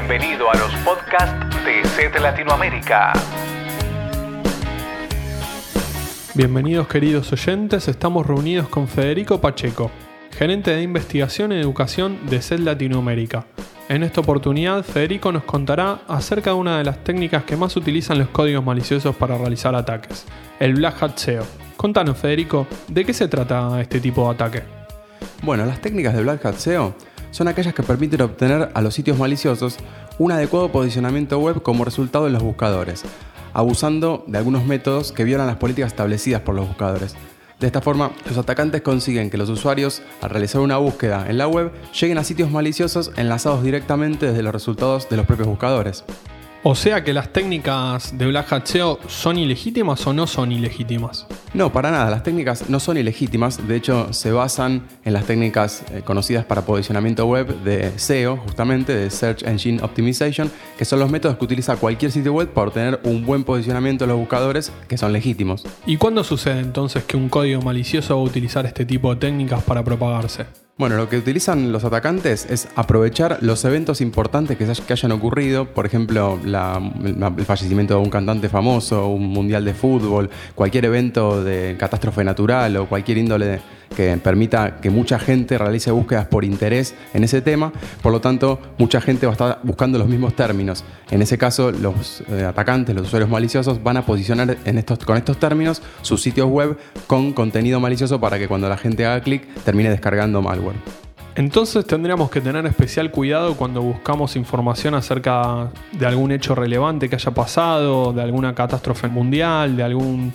Bienvenido a los podcasts de SET Latinoamérica. Bienvenidos queridos oyentes, estamos reunidos con Federico Pacheco, gerente de investigación y educación de SET Latinoamérica. En esta oportunidad, Federico nos contará acerca de una de las técnicas que más utilizan los códigos maliciosos para realizar ataques, el Black Hat SEO. Contanos, Federico, ¿de qué se trata este tipo de ataque? Bueno, las técnicas de Black Hat SEO son aquellas que permiten obtener a los sitios maliciosos un adecuado posicionamiento web como resultado en los buscadores, abusando de algunos métodos que violan las políticas establecidas por los buscadores. De esta forma, los atacantes consiguen que los usuarios, al realizar una búsqueda en la web, lleguen a sitios maliciosos enlazados directamente desde los resultados de los propios buscadores. O sea que las técnicas de Black Hat SEO son ilegítimas o no son ilegítimas. No, para nada, las técnicas no son ilegítimas, de hecho se basan en las técnicas eh, conocidas para posicionamiento web de SEO, justamente de Search Engine Optimization, que son los métodos que utiliza cualquier sitio web para obtener un buen posicionamiento en los buscadores que son legítimos. ¿Y cuándo sucede entonces que un código malicioso va a utilizar este tipo de técnicas para propagarse? Bueno, lo que utilizan los atacantes es aprovechar los eventos importantes que, hayan ocurrido, por ejemplo, el fallecimiento de un cantante famoso, un mundial de fútbol, cualquier evento de catástrofe natural o cualquier índole que permita que mucha gente realice búsquedas por interés en ese tema, por lo tanto mucha gente va a estar buscando los mismos términos. En ese caso los eh, atacantes, los usuarios maliciosos van a posicionar en estos, con estos términos sus sitios web con contenido malicioso para que cuando la gente haga clic termine descargando malware. Entonces tendríamos que tener especial cuidado cuando buscamos información acerca de algún hecho relevante que haya pasado, de alguna catástrofe mundial, de algún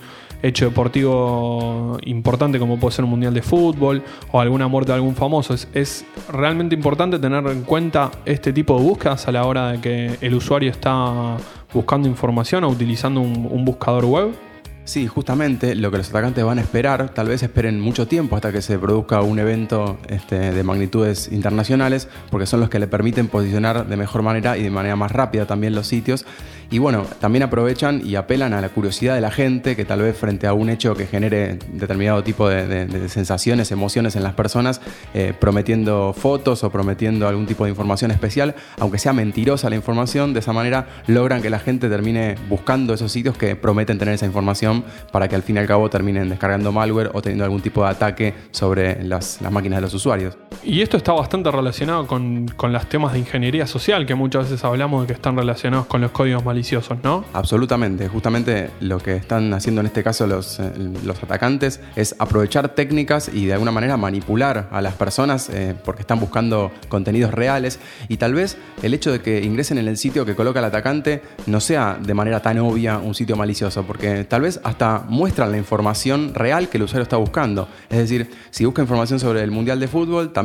hecho deportivo importante como puede ser un mundial de fútbol o alguna muerte de algún famoso. Es, realmente importante tener en cuenta este tipo de búsquedas a la hora de que el usuario está buscando información o utilizando un buscador web. Sí, justamente lo que los atacantes van a esperar, tal vez esperen mucho tiempo hasta que se produzca un evento este, de magnitudes internacionales, porque son los que le permiten posicionar de mejor manera y de manera más rápida también los sitios. Y bueno, también aprovechan y apelan a la curiosidad de la gente, que tal vez frente a un hecho que genere determinado tipo de, sensaciones, emociones en las personas, eh, prometiendo fotos o prometiendo algún tipo de información especial, aunque sea mentirosa la información, de esa manera logran que la gente termine buscando esos sitios que prometen tener esa información para que al fin y al cabo terminen descargando malware o teniendo algún tipo de ataque sobre las, máquinas de los usuarios. Y esto está bastante relacionado con, con los temas de ingeniería social, que muchas veces hablamos de que están relacionados con los códigos maliciosos, ¿no? Absolutamente. Justamente lo que están haciendo en este caso los, eh, los atacantes es aprovechar técnicas y de alguna manera manipular a las personas eh, porque están buscando contenidos reales y tal vez el hecho de que ingresen en el sitio que coloca el atacante no sea de manera tan obvia un sitio malicioso, porque tal vez hasta muestran la información real que el usuario está buscando. Es decir, si busca información sobre el Mundial de Fútbol, también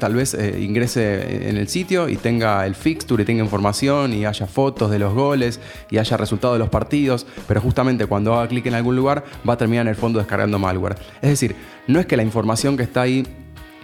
tal vez eh, ingrese en el sitio y tenga el fixture y tenga información y haya fotos de los goles y haya resultados de los partidos, pero justamente cuando haga clic en algún lugar va a terminar en el fondo descargando malware. Es decir, no es que la información que está ahí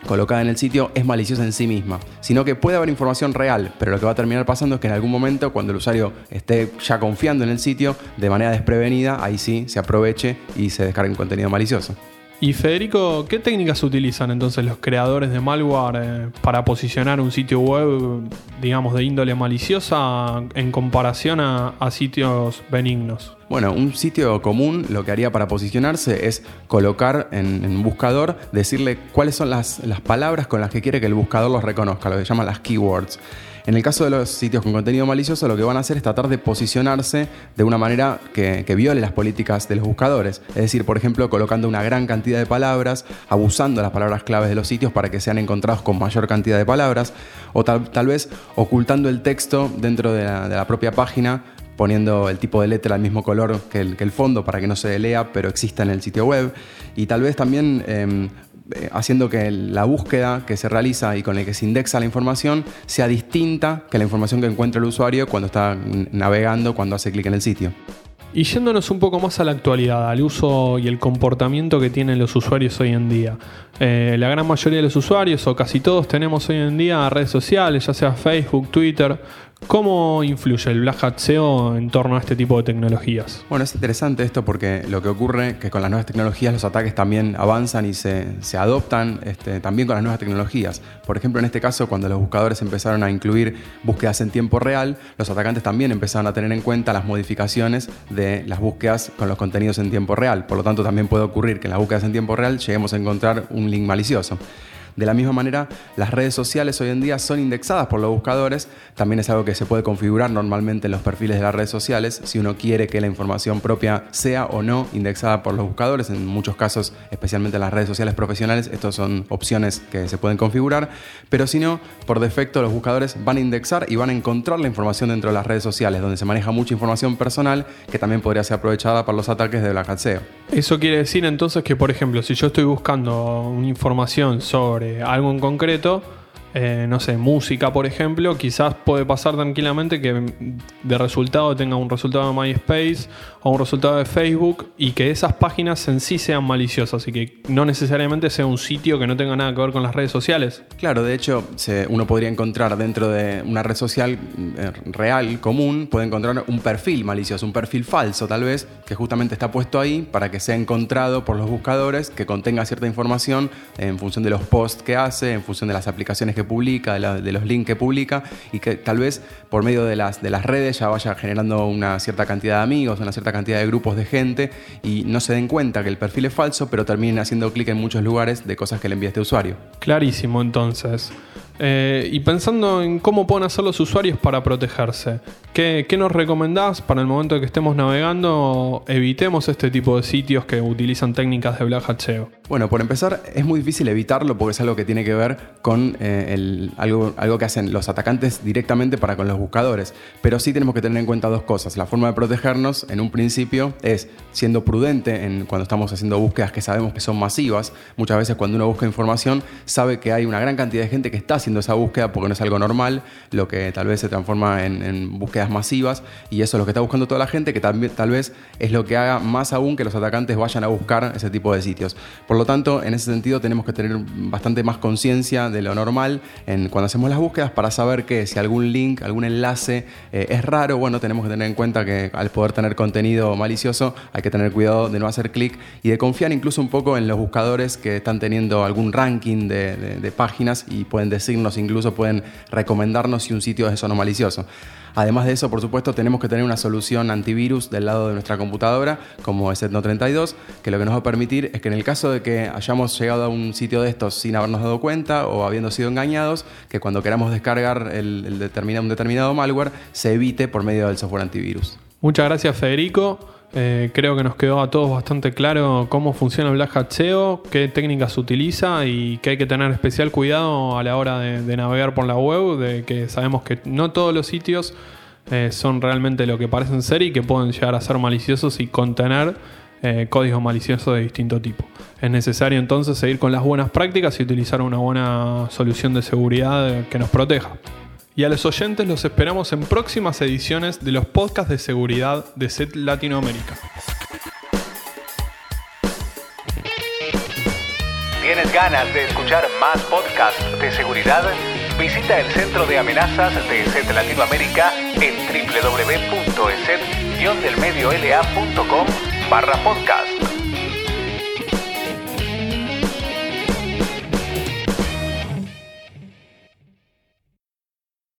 colocada en el sitio es maliciosa en sí misma, sino que puede haber información real, pero lo que va a terminar pasando es que en algún momento, cuando el usuario esté ya confiando en el sitio, de manera desprevenida, ahí sí se aproveche y se descargue un contenido malicioso. Y Federico, ¿qué técnicas utilizan entonces los creadores de malware eh, para posicionar un sitio web, digamos, de índole maliciosa en comparación a, sitios benignos? Bueno, un sitio común lo que haría para posicionarse es colocar en, un buscador, decirle cuáles son las, las palabras con las que quiere que el buscador los reconozca, lo que llaman las keywords. En el caso de los sitios con contenido malicioso, lo que van a hacer es tratar de posicionarse de una manera que, viole las políticas de los buscadores. Es decir, por ejemplo, colocando una gran cantidad de palabras, abusando las palabras claves de los sitios para que sean encontrados con mayor cantidad de palabras, o tal, vez ocultando el texto dentro de la, propia página poniendo el tipo de letra al mismo color que el, fondo para que no se lea, pero exista en el sitio web. Y tal vez también em, eh, haciendo que la búsqueda que se realiza y con la que se indexa la información sea distinta que la información que encuentra el usuario cuando está navegando, cuando hace clic en el sitio. Y yéndonos un poco más a la actualidad, al uso y el comportamiento que tienen los usuarios hoy en día. Eh, la gran mayoría de los usuarios, o casi todos, tenemos hoy en día redes sociales, ya sea Facebook, Twitter, ¿Cómo influye el Black Hat SEO en torno a este tipo de tecnologías? Bueno, es interesante esto porque lo que ocurre es que con las nuevas tecnologías los ataques también avanzan y se, se adoptan este, también con las nuevas tecnologías. Por ejemplo, en este caso, cuando los buscadores empezaron a incluir búsquedas en tiempo real, los atacantes también empezaron a tener en cuenta las modificaciones de las búsquedas con los contenidos en tiempo real. Por lo tanto, también puede ocurrir que en las búsquedas en tiempo real lleguemos a encontrar un link malicioso. De la misma manera, las redes sociales hoy en día son indexadas por los buscadores. También es algo que se puede configurar normalmente en los perfiles de las redes sociales si uno quiere que la información propia sea o no indexada por los buscadores. En muchos casos, especialmente en las redes sociales profesionales, estas son opciones que se pueden configurar. Pero si no, por defecto los buscadores van a indexar y van a encontrar la información dentro de las redes sociales, donde se maneja mucha información personal que también podría ser aprovechada para los ataques de Black. Eso quiere decir entonces que, por ejemplo, si yo estoy buscando una información sobre algo en concreto, eh, no sé, música, por ejemplo, quizás puede pasar tranquilamente que de resultado tenga un resultado de MySpace o un resultado de Facebook y que esas páginas en sí sean maliciosas y que no necesariamente sea un sitio que no tenga nada que ver con las redes sociales. Claro, de hecho, uno podría encontrar dentro de una red social eh, real, común, puede encontrar un perfil malicioso, un perfil falso tal vez, que justamente está puesto ahí para que sea encontrado por los buscadores, que contenga cierta información en función de los posts que hace, en función de las aplicaciones que publica, de, los links que publica y que tal vez por medio de las, de las redes ya vaya generando una cierta cantidad de amigos, una cierta cantidad de grupos de gente y no se den cuenta que el perfil es falso, pero terminen haciendo clic en muchos lugares de cosas que le envía este usuario. Clarísimo entonces. Eh, y pensando en cómo pueden hacer los usuarios para protegerse, ¿qué, ¿qué, nos recomendás para el momento que estemos navegando? Evitemos este tipo de sitios que utilizan técnicas de Black. Bueno, por empezar, es muy difícil evitarlo porque es algo que tiene que ver con eh, algo, algo que hacen los atacantes directamente para con los buscadores. Pero sí tenemos que tener en cuenta dos cosas. La forma de protegernos, en un principio, es siendo prudente en, cuando estamos haciendo búsquedas que sabemos que son masivas. Muchas veces cuando uno busca información, sabe que hay una gran cantidad de gente que está haciendo esa búsqueda porque no es algo normal, lo que tal vez se transforma en, búsquedas masivas y eso es lo que está buscando toda la gente, que tal vez es lo que haga más aún que los atacantes vayan a buscar ese tipo de sitios. Lo tanto, en ese sentido tenemos que tener bastante más conciencia de lo normal en, cuando hacemos las búsquedas para saber que si algún link, algún enlace eh, es raro, bueno, tenemos que tener en cuenta que al poder tener contenido malicioso hay que tener cuidado de no hacer clic y de confiar incluso un poco en los buscadores que están teniendo algún ranking de páginas y pueden decir incluso pueden recomendarnos si un sitio es eso no malicioso. Además de eso, por supuesto, tenemos que tener una solución antivirus del lado de nuestra computadora, como es Etno32, que lo que nos va a permitir es que en el caso de que hayamos llegado a un sitio de estos sin habernos dado cuenta o habiendo sido engañados, que cuando queramos descargar el, determinado, un determinado malware, se evite por medio del software antivirus. Muchas gracias, Federico. Eh, creo que nos quedó a todos bastante claro cómo funciona el Black Hat SEO, qué técnicas utiliza y que hay que tener especial cuidado a la hora de, navegar por la web, de que sabemos que no todos los sitios eh, son realmente lo que parecen ser y que pueden llegar a ser maliciosos y contener eh, códigos maliciosos de distinto tipo. Es necesario entonces seguir con las buenas prácticas y utilizar una buena solución de seguridad que nos proteja. Y a los oyentes los esperamos en próximas ediciones de los podcasts de seguridad de SET Latinoamérica. ¿Tienes ganas de escuchar más podcasts de seguridad? Visita el Centro de Amenazas de SET Latinoamérica en www.eset-delmediolacom barra podcast.